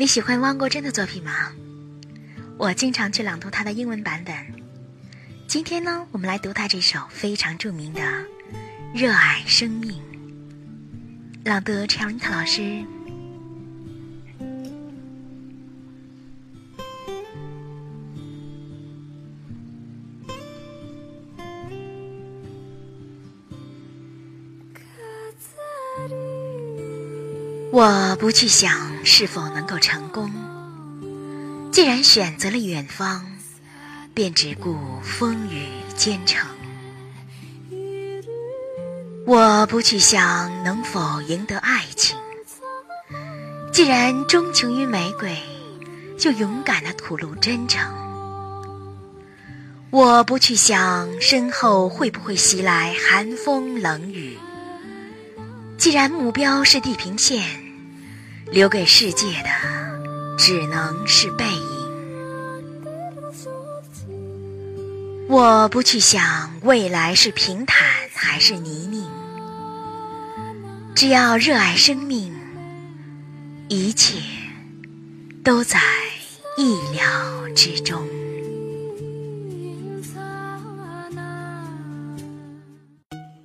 你喜欢汪国真的作品吗？我经常去朗读他的英文版本。今天呢，我们来读他这首非常著名的《热爱生命》。朗读 c h e r i t a 老师。我不去想是否能够成功，既然选择了远方，便只顾风雨兼程。我不去想能否赢得爱情，既然钟情于玫瑰，就勇敢的吐露真诚。我不去想身后会不会袭来寒风冷雨。既然目标是地平线，留给世界的只能是背影。我不去想未来是平坦还是泥泞，只要热爱生命，一切都在意料之中。